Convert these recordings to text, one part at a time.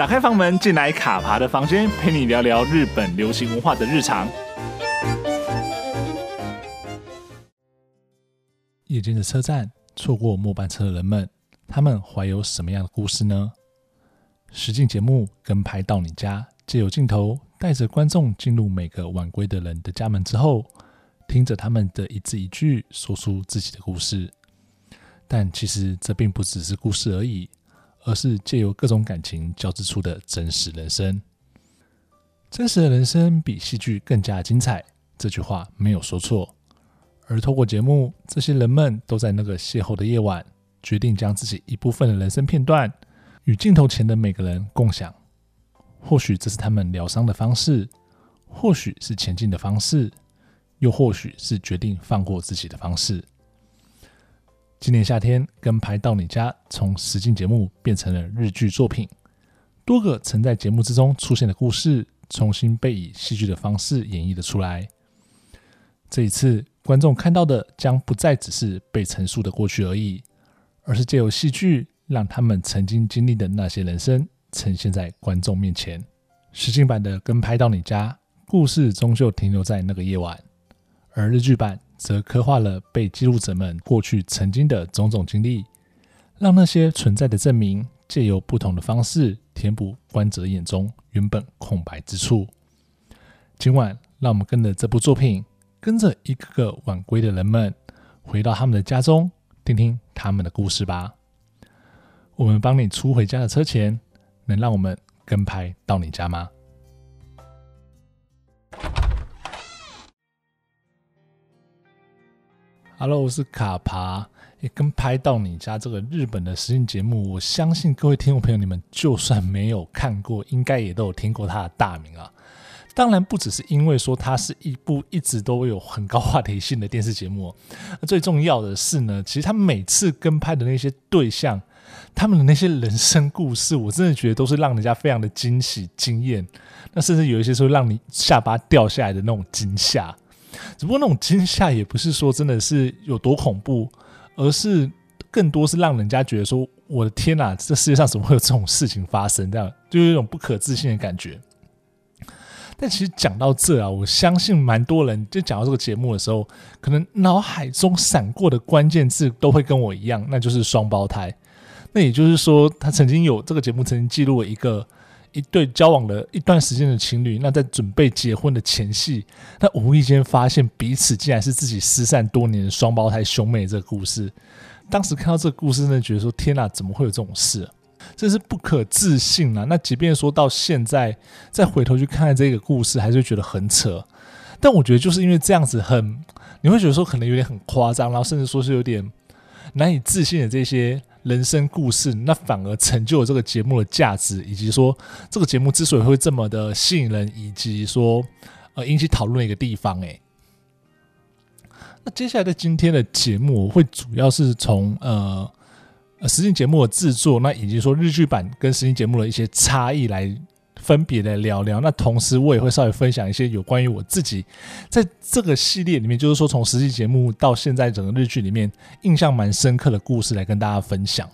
打开房门，进来卡爬的房间，陪你聊聊日本流行文化的日常。夜间的车站，错过末班车的人们，他们怀有什么样的故事呢？实境节目跟拍到你家，借由镜头带着观众进入每个晚归的人的家门之后，听着他们的一字一句，说出自己的故事。但其实这并不只是故事而已，而是借由各种感情交织出的真实人生。真实的人生比戏剧更加精彩，这句话没有说错。而透过节目，这些人们都在那个邂逅的夜晚，决定将自己一部分的人生片段与镜头前的每个人共享。或许这是他们疗伤的方式，或许是前进的方式，又或许是决定放过自己的方式。今年夏天，跟拍到你家从实境节目变成了日剧作品，多个曾在节目之中出现的故事，重新被以戏剧的方式演绎了出来。这一次，观众看到的将不再只是被陈述的过去而已，而是借由戏剧，让他们曾经经历的那些人生呈现在观众面前。实境版的《跟拍到你家》，故事终究停留在那个夜晚，而日剧版则刻画了被记录者们过去曾经的种种经历，让那些存在的证明，借由不同的方式填补观者眼中原本空白之处。今晚，让我们跟着这部作品。跟着一个个晚归的人们回到他们的家中，听听他们的故事吧。我们帮你出回家的车钱，能让我们跟拍到你家吗？Hello，我是卡爬。也跟拍到你家这个日本的实境节目，我相信各位听众朋友，你们就算没有看过，应该也都有听过他的大名啊。当然不只是因为说它是一部一直都有很高话题性的电视节目，最重要的是呢，其实他每次跟拍的那些对象，他们的那些人生故事，我真的觉得都是让人家非常的惊喜惊艳，那甚至有一些说让你下巴掉下来的那种惊吓。只不过那种惊吓也不是说真的是有多恐怖，而是更多是让人家觉得说，我的天哪，这世界上怎么会有这种事情发生？这样就有一种不可置信的感觉。但其实讲到这啊，我相信蛮多人就讲到这个节目的时候，可能脑海中闪过的关键字都会跟我一样，那就是双胞胎。那也就是说，他曾经有这个节目曾经记录了一个一对交往了一段时间的情侣，那在准备结婚的前夕，他无意间发现彼此竟然是自己失散多年的双胞胎兄妹这个故事。当时看到这个故事呢，觉得说天哪，怎么会有这种事啊？这是不可置信啊！那即便说到现在，再回头去看这个故事，还是觉得很扯。但我觉得就是因为这样子很，你会觉得说可能有点很夸张，然后甚至说是有点难以置信的这些人生故事，那反而成就了这个节目的价值，以及说这个节目之所以会这么的吸引人，以及说呃引起讨论的一个地方。诶，那接下来的今天的节目，我会主要是从呃。呃，实境节目的制作，那以及说日剧版跟实境节目的一些差异，来分别的聊聊。那同时，我也会稍微分享一些有关于我自己在这个系列里面，就是说从实际节目到现在整个日剧里面印象蛮深刻的故事，来跟大家分享。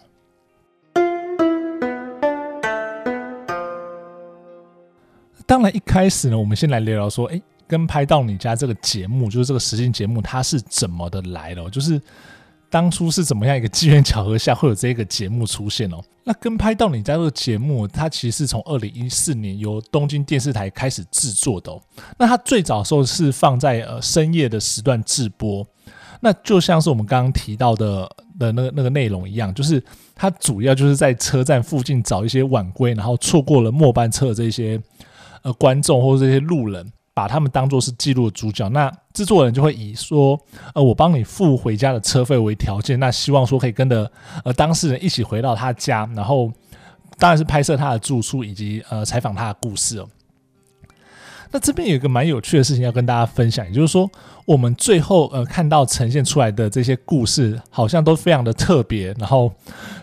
当然，一开始呢，我们先来聊聊说，哎，跟拍到你家这个节目，就是这个实境节目，它是怎么的来的？就是。当初是怎么样一个机缘巧合下会有这个节目出现哦？那跟拍到你家这个节目，它其实是从二零一四年由东京电视台开始制作的哦。那它最早时候是放在呃深夜的时段直播，那就像是我们刚刚提到的的那个那个内容一样，就是它主要就是在车站附近找一些晚归，然后错过了末班车的这些呃观众或者这些路人。把他们当作是记录的主角，那制作人就会以说，呃，我帮你付回家的车费为条件，那希望说可以跟着呃当事人一起回到他家，然后当然是拍摄他的住处以及呃采访他的故事哦。那这边有一个蛮有趣的事情要跟大家分享，也就是说，我们最后呃看到呈现出来的这些故事，好像都非常的特别，然后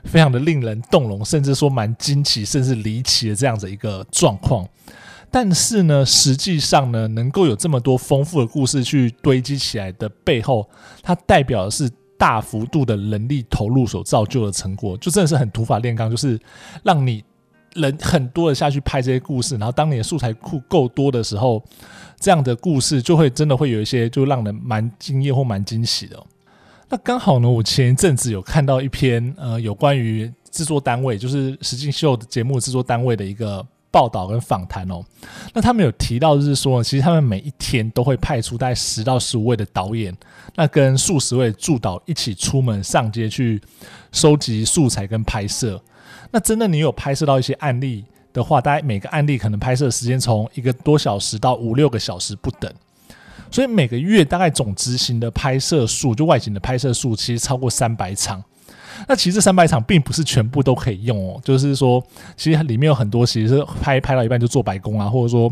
非常的令人动容，甚至说蛮惊奇，甚至离奇的这样子一个状况。但是呢，实际上呢，能够有这么多丰富的故事去堆积起来的背后，它代表的是大幅度的人力投入所造就的成果，就真的是很土法炼钢，就是让你人很多的下去拍这些故事，然后当你的素材库够多的时候，这样的故事就会真的会有一些就让人蛮惊艳或蛮惊喜的。那刚好呢，我前一阵子有看到一篇呃有关于制作单位，就是实境秀节目制作单位的一个报道跟访谈哦。那他们有提到就是说，其实他们每一天都会派出大概十到十五位的导演，那跟数十位助导一起出门上街去收集素材跟拍摄。那真的你有拍摄到一些案例的话，大概每个案例可能拍摄时间从一个多小时到五六个小时不等。所以每个月大概总执行的拍摄数，就外景的拍摄数，其实超过三百场。那其实三百场并不是全部都可以用哦，就是说，其实里面有很多其实是拍拍到一半就做白工啊，或者说，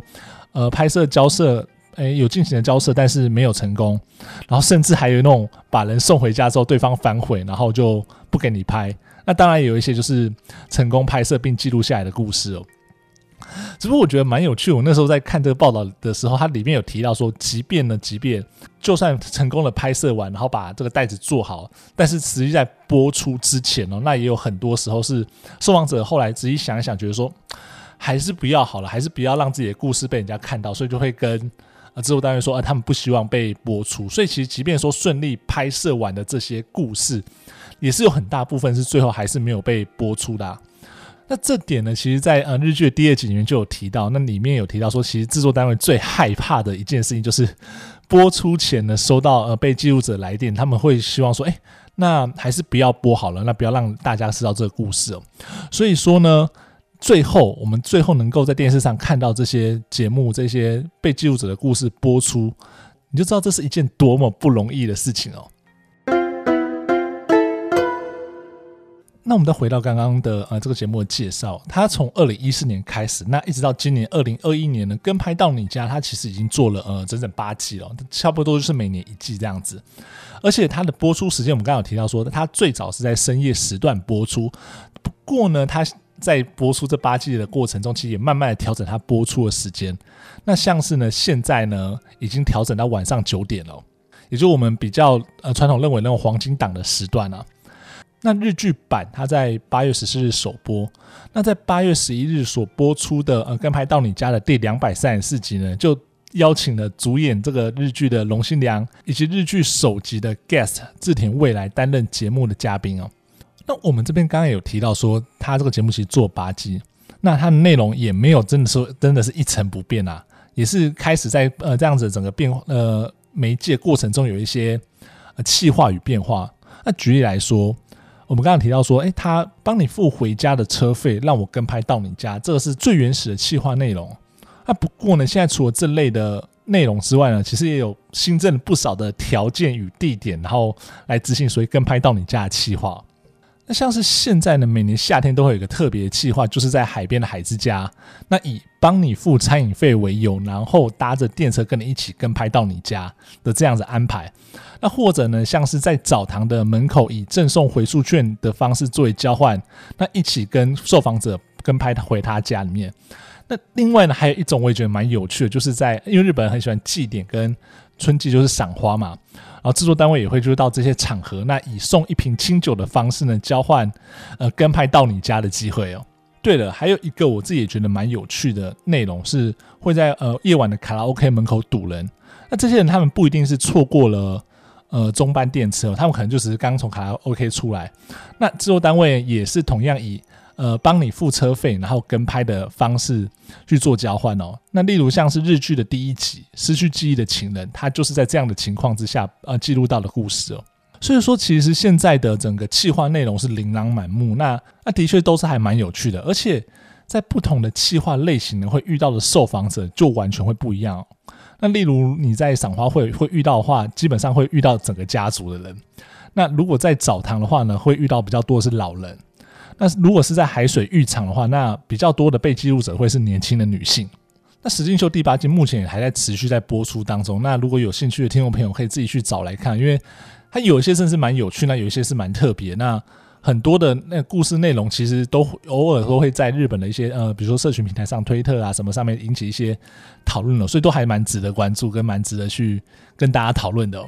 呃，拍摄交涉，诶，有进行的交涉，但是没有成功。然后甚至还有那种把人送回家之后，对方反悔，然后就不给你拍。那当然有一些就是成功拍摄并记录下来的故事哦。只不过我觉得蛮有趣。我那时候在看这个报道的时候，它里面有提到说，即便呢，即便就算成功的拍摄完，然后把这个袋子做好，但是实际在播出之前哦，那也有很多时候是受访者后来仔细想一想，觉得说还是不要好了，还是不要让自己的故事被人家看到，所以就会跟呃制作单位说，啊，他们不希望被播出。所以其实即便说顺利拍摄完的这些故事，也是有很大部分是最后还是没有被播出的。那这点呢，其实，在呃日剧的第二集里面就有提到。那里面有提到说，其实制作单位最害怕的一件事情，就是播出前呢，收到呃被记录者来电，他们会希望说，哎，那还是不要播好了，那不要让大家知道这个故事哦。所以说呢，最后我们最后能够在电视上看到这些节目、这些被记录者的故事播出，你就知道这是一件多么不容易的事情哦。那我们再回到刚刚的呃这个节目的介绍，它从二零一四年开始，那一直到今年二零二一年呢，跟拍到你家，它其实已经做了呃整整八季了，差不多就是每年一季这样子。而且它的播出时间，我们刚刚有提到说，它最早是在深夜时段播出，不过呢，它在播出这八季的过程中，其实也慢慢的调整它播出的时间。那像是呢，现在呢已经调整到晚上九点了，也就我们比较呃传统认为那种黄金档的时段啊。那日剧版它在八月十四日首播，那在八月十一日所播出的呃跟拍到你家的第两百三十四集呢，就邀请了主演这个日剧的龙心良以及日剧首集的 guest 志田未来担任节目的嘉宾哦。那我们这边刚刚有提到说，他这个节目其实做八季，那它的内容也没有真的说真的是一成不变啊，也是开始在呃这样子整个变呃媒介过程中有一些呃气化与变化。那举例来说。我们刚刚提到说，诶，他帮你付回家的车费，让我跟拍到你家，这个是最原始的企划内容。那不过呢，现在除了这类的内容之外呢，其实也有新增不少的条件与地点，然后来执行所谓跟拍到你家的企划。那像是现在呢，每年夏天都会有一个特别的企划，就是在海边的海之家，那以帮你付餐饮费为由，然后搭着电车跟你一起跟拍到你家的这样子安排。那或者呢，像是在澡堂的门口以赠送回数券的方式作为交换，那一起跟受访者跟拍回他家里面。那另外呢，还有一种我也觉得蛮有趣的，就是在因为日本人很喜欢祭典跟春季就是赏花嘛，然后制作单位也会就是到这些场合，那以送一瓶清酒的方式呢交换呃跟拍到你家的机会哦。对了，还有一个我自己也觉得蛮有趣的内容是会在呃夜晚的卡拉 OK 门口堵人，那这些人他们不一定是错过了。呃，中班电车，他们可能就只是刚从卡拉 OK 出来。那制作单位也是同样以呃帮你付车费，然后跟拍的方式去做交换哦。那例如像是日剧的第一集《失去记忆的情人》，他就是在这样的情况之下呃记录到的故事哦。所以说，其实现在的整个企划内容是琳琅满目，那那的确都是还蛮有趣的，而且在不同的企划类型呢，会遇到的受访者就完全会不一样。那例如你在赏花会会遇到的话，基本上会遇到整个家族的人。那如果在澡堂的话呢，会遇到比较多的是老人。那如果是在海水浴场的话，那比较多的被记录者会是年轻的女性。那实境秀第八季目前也还在持续在播出当中。那如果有兴趣的听众朋友可以自己去找来看，因为它有一些甚至蛮有趣，那有一些是蛮特别。那很多的那故事内容其实都偶尔都会在日本的一些呃，比如说社群平台上、推特啊什么上面引起一些讨论了，所以都还蛮值得关注跟蛮值得去跟大家讨论的哦。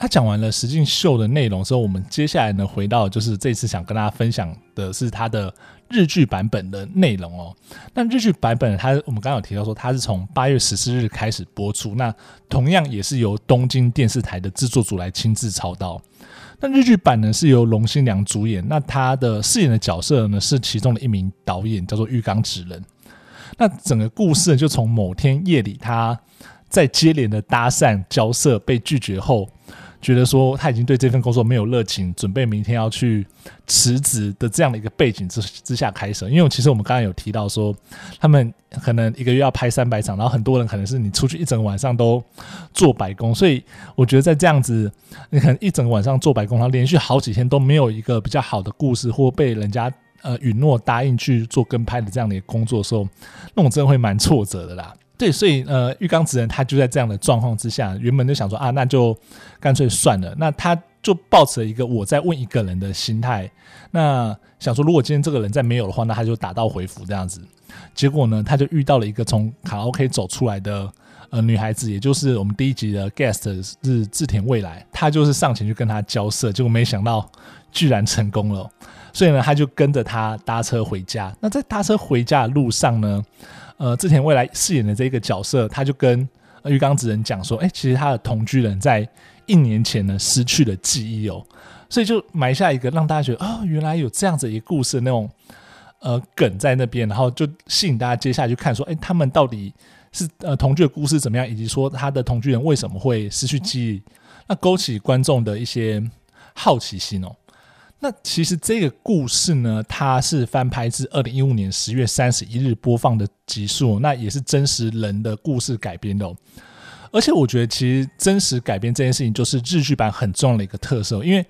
他讲完了实境秀的内容之后，我们接下来呢，回到就是这次想跟大家分享的是他的日剧版本的内容哦。那日剧版本，它我们刚刚有提到说，它是从八月十四日开始播出，那同样也是由东京电视台的制作组来亲自操刀。那日剧版呢是由龙心良主演，那他的饰演的角色呢是其中的一名导演，叫做玉冈直人。那整个故事就从某天夜里，他在接连的搭讪交涉被拒绝后。觉得说他已经对这份工作没有热情，准备明天要去辞职的这样的一个背景之之下开始。因为其实我们刚刚有提到说，他们可能一个月要拍三百场，然后很多人可能是你出去一整晚上都做白工，所以我觉得在这样子，你可能一整晚上做白工，然后连续好几天都没有一个比较好的故事，或被人家呃允诺答应去做跟拍的这样的一个工作的时候，那种真的会蛮挫折的啦。对，所以呃，玉冈直人他就在这样的状况之下，原本就想说啊，那就干脆算了。那他就抱持了一个我在问一个人的心态，那想说如果今天这个人再没有的话，那他就打道回府这样子。结果呢，他就遇到了一个从卡拉 OK 走出来的呃女孩子，也就是我们第一集的 guest 是志田未来，他就是上前去跟他交涉，结果没想到居然成功了。所以呢，他就跟着他搭车回家。那在搭车回家的路上呢，呃，之前未来饰演的这个角色，他就跟玉冈直人讲说：“哎、其实他的同居人在一年前呢失去了记忆哦，所以就埋下一个让大家觉得哦，原来有这样子一个故事那种呃梗在那边，然后就吸引大家接下来去看说，哎、他们到底是呃同居的故事怎么样，以及说他的同居人为什么会失去记忆，那勾起观众的一些好奇心哦。”那其实这个故事呢，它是翻拍自二零一五年十月三十一日播放的集数，那也是真实人的故事改编的哦。而且我觉得，其实真实改编这件事情，就是日剧版很重要的一个特色，因为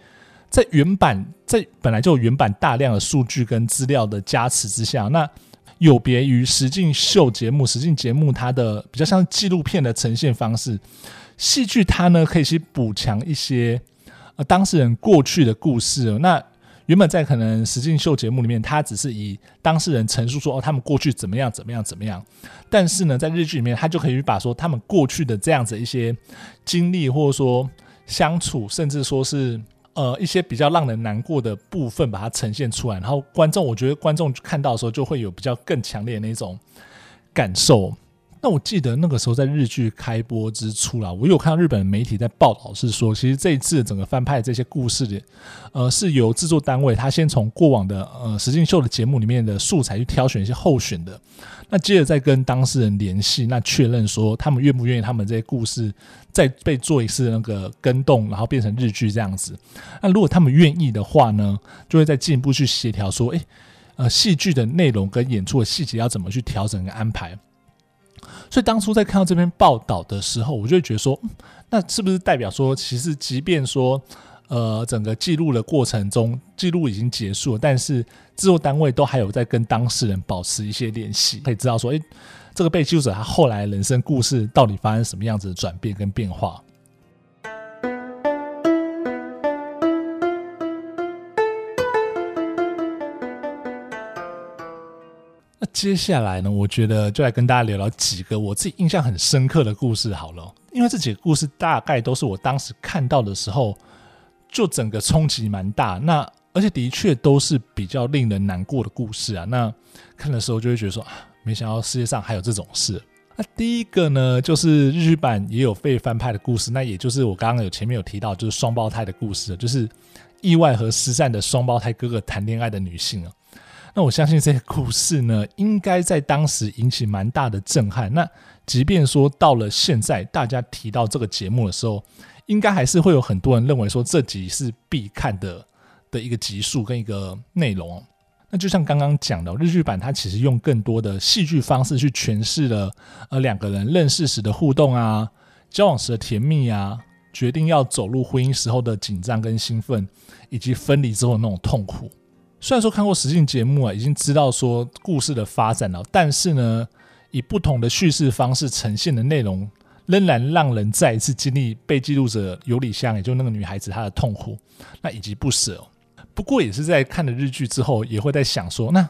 在原版在本来就原版大量的数据跟资料的加持之下，那有别于实境秀节目，实境节目它的比较像纪录片的呈现方式，戏剧它呢可以去补强一些。呃，当事人过去的故事，那原本在可能实境秀节目里面，他只是以当事人陈述说哦，他们过去怎么样怎么样怎么样，但是呢，在日剧里面，他就可以把说他们过去的这样子一些经历，或者说相处，甚至说是呃一些比较让人难过的部分，把它呈现出来，然后观众，我觉得观众看到的时候，就会有比较更强烈的那种感受。那我记得那个时候在日剧开播之初啦，我有看到日本媒体在报道，是说其实这一次整个翻拍的这些故事的，呃，是由制作单位他先从过往的呃实境秀的节目里面的素材去挑选一些候选的，那接着再跟当事人联系，那确认说他们愿不愿意他们这些故事再被做一次那个更动，然后变成日剧这样子。那如果他们愿意的话呢，就会再进一步去协调说，诶，呃，戏剧的内容跟演出的细节要怎么去调整跟安排。所以当初在看到这篇报道的时候，我就会觉得说，那是不是代表说，其实即便说，呃，整个记录的过程中，记录已经结束了，但是制作单位都还有在跟当事人保持一些联系，可以知道说，诶，这个被记录者他后来人生故事到底发生什么样子的转变跟变化。接下来呢，我觉得就来跟大家聊聊几个我自己印象很深刻的故事好了。因为这几个故事大概都是我当时看到的时候，就整个冲击蛮大。那而且的确都是比较令人难过的故事啊。那看的时候就会觉得说啊，没想到世界上还有这种事。那第一个呢，就是日剧版也有被翻拍的故事，那也就是我刚刚有前面有提到，就是双胞胎的故事，就是意外和失散的双胞胎哥哥谈恋爱的女性啊。那我相信这个故事呢，应该在当时引起蛮大的震撼。那即便说到了现在，大家提到这个节目的时候，应该还是会有很多人认为说这集是必看的的一个集数跟一个内容。那就像刚刚讲的，日剧版它其实用更多的戏剧方式去诠释了呃两个人认识时的互动啊，交往时的甜蜜啊，决定要走入婚姻时候的紧张跟兴奋，以及分离之后那种痛苦。虽然说看过实境节目啊，已经知道说故事的发展了，但是呢，以不同的叙事方式呈现的内容，仍然让人再一次经历被记录者有里香，也就那个女孩子她的痛苦，那以及不舍。不过也是在看了日剧之后，也会在想说，那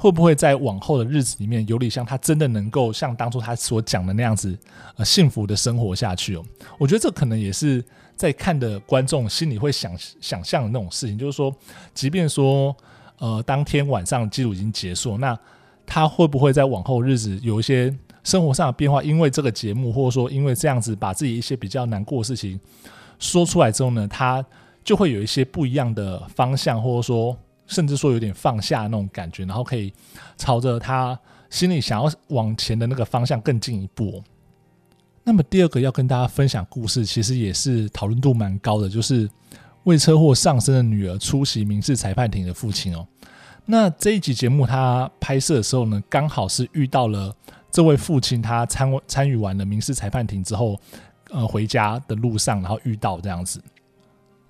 会不会在往后的日子里面，有里香她真的能够像当初她所讲的那样子，呃，幸福的生活下去哦？我觉得这可能也是。在看的观众心里会想想象的那种事情，就是说，即便说呃当天晚上记录已经结束，那他会不会在往后日子有一些生活上的变化？因为这个节目，或者说因为这样子把自己一些比较难过的事情说出来之后呢，他就会有一些不一样的方向，或者说甚至说有点放下那种感觉，然后可以朝着他心里想要往前的那个方向更进一步。那么第二个要跟大家分享故事，其实也是讨论度蛮高的，就是为车祸丧生的女儿出席民事裁判庭的父亲哦。那这一集节目他拍摄的时候呢，刚好是遇到了这位父亲，他参参与完了民事裁判庭之后，呃，回家的路上，然后遇到这样子。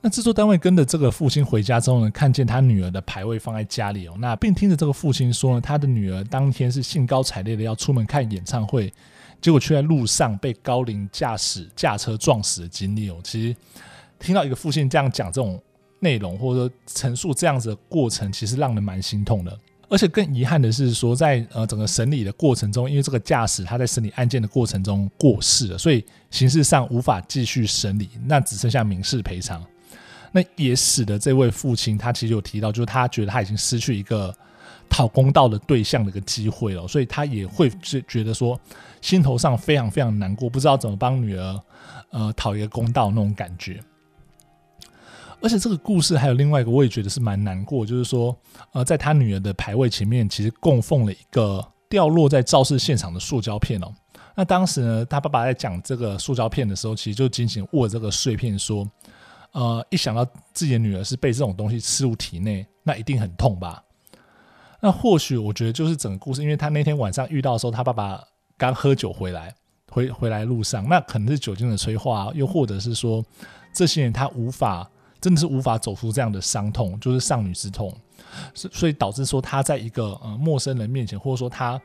那制作单位跟着这个父亲回家之后呢，看见他女儿的牌位放在家里哦，那并听着这个父亲说呢，他的女儿当天是兴高采烈的要出门看演唱会。结果却在路上被高龄驾驶驾车撞死的经历哦，其实听到一个父亲这样讲这种内容，或者说陈述这样子的过程，其实让人蛮心痛的。而且更遗憾的是说，在呃整个审理的过程中，因为这个驾驶他在审理案件的过程中过世了，所以刑事上无法继续审理，那只剩下民事赔偿。那也使得这位父亲他其实有提到，就是他觉得他已经失去一个。讨公道的对象的一个机会了，所以他也会觉觉得说，心头上非常非常难过，不知道怎么帮女儿呃讨一个公道那种感觉。而且这个故事还有另外一个，我也觉得是蛮难过，就是说呃，在他女儿的牌位前面，其实供奉了一个掉落在肇事现场的塑胶片哦。那当时呢，他爸爸在讲这个塑胶片的时候，其实就紧紧握这个碎片说，呃，一想到自己的女儿是被这种东西刺入体内，那一定很痛吧。那或许我觉得就是整个故事，因为他那天晚上遇到的时候，他爸爸刚喝酒回来，回回来路上，那可能是酒精的催化，又或者是说这些人他无法，真的是无法走出这样的伤痛，就是丧女之痛，所以导致说他在一个呃陌生人面前，或者说他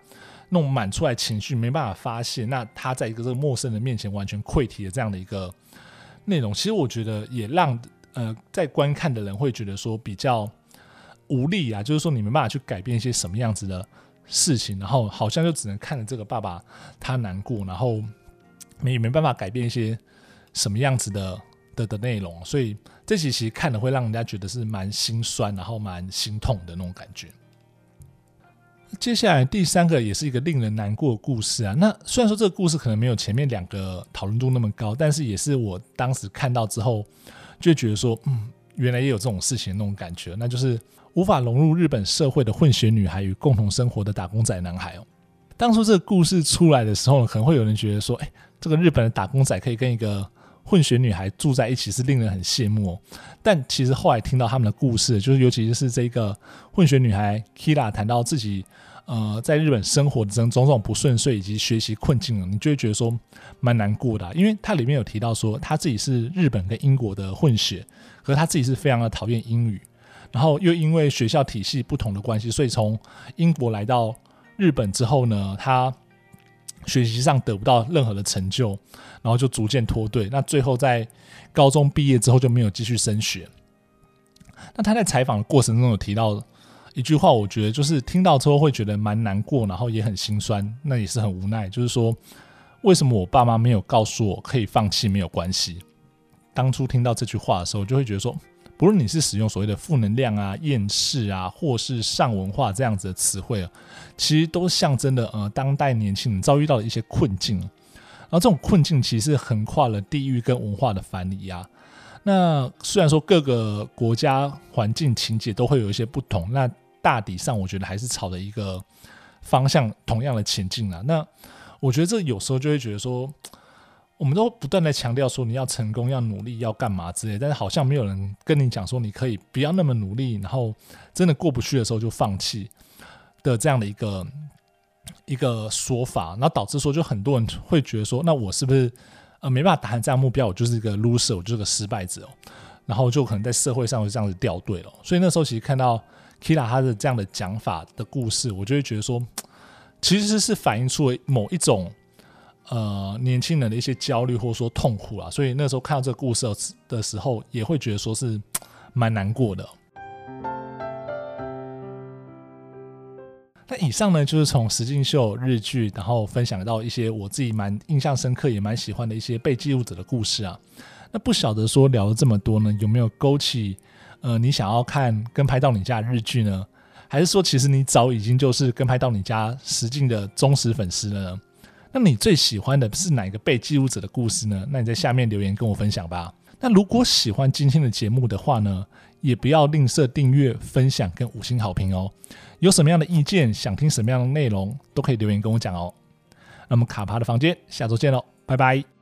弄满出来情绪没办法发泄，那他在一个这个陌生人面前完全溃体的这样的一个内容，其实我觉得也让呃在观看的人会觉得说比较。无力啊，就是说你没办法去改变一些什么样子的事情，然后好像就只能看着这个爸爸他难过，然后没没办法改变一些什么样子的的的内容，所以这集其实看了会让人家觉得是蛮心酸，然后蛮心痛的那种感觉。接下来第三个也是一个令人难过的故事啊，那虽然说这个故事可能没有前面两个讨论度那么高，但是也是我当时看到之后就觉得说，嗯，原来也有这种事情那种感觉，那就是。无法融入日本社会的混血女孩与共同生活的打工仔男孩哦。当初这个故事出来的时候，可能会有人觉得说：“哎，这个日本的打工仔可以跟一个混血女孩住在一起，是令人很羡慕哦。”但其实后来听到他们的故事，就是尤其是这个混血女孩 Kira 谈到自己呃在日本生活的种种种不顺遂以及学习困境了，你就会觉得说蛮难过的，因为它里面有提到说她自己是日本跟英国的混血，可是他自己是非常的讨厌英语。然后又因为学校体系不同的关系，所以从英国来到日本之后呢，他学习上得不到任何的成就，然后就逐渐脱队。那最后在高中毕业之后就没有继续升学。那他在采访的过程中有提到一句话，我觉得就是听到之后会觉得蛮难过，然后也很心酸，那也是很无奈。就是说，为什么我爸妈没有告诉我可以放弃没有关系？当初听到这句话的时候，就会觉得说。不论你是使用所谓的负能量啊、厌世啊，或是上文化这样子的词汇啊，其实都象征的呃当代年轻人遭遇到的一些困境。然后这种困境其实横跨了地域跟文化的藩篱啊。那虽然说各个国家环境情节都会有一些不同，那大体上我觉得还是朝着一个方向同样的前进啊。那我觉得这有时候就会觉得说。我们都不断的强调说你要成功、要努力、要干嘛之类，但是好像没有人跟你讲说你可以不要那么努力，然后真的过不去的时候就放弃的这样的一个一个说法，然后导致说就很多人会觉得说，那我是不是呃没办法达成这样目标，我就是一个 loser，我就是个失败者哦，然后就可能在社会上会这样子掉队了。所以那时候其实看到 Kira 他的这样的讲法的故事，我就会觉得说，其实是反映出了某一种。呃，年轻人的一些焦虑或者说痛苦啊，所以那时候看到这个故事的时候，也会觉得说是 蛮难过的。那以上呢，就是从实境秀日剧，然后分享到一些我自己蛮印象深刻也蛮喜欢的一些被记录者的故事啊。那不晓得说聊了这么多呢，有没有勾起呃你想要看《跟拍到你家》的日剧呢？还是说其实你早已经就是《跟拍到你家》实境的忠实粉丝了呢？那你最喜欢的是哪个被记录者的故事呢？那你在下面留言跟我分享吧。那如果喜欢今天的节目的话呢，也不要吝啬订阅、分享跟五星好评哦。有什么样的意见，想听什么样的内容，都可以留言跟我讲哦。那么卡帕的房间，下周见喽，拜拜。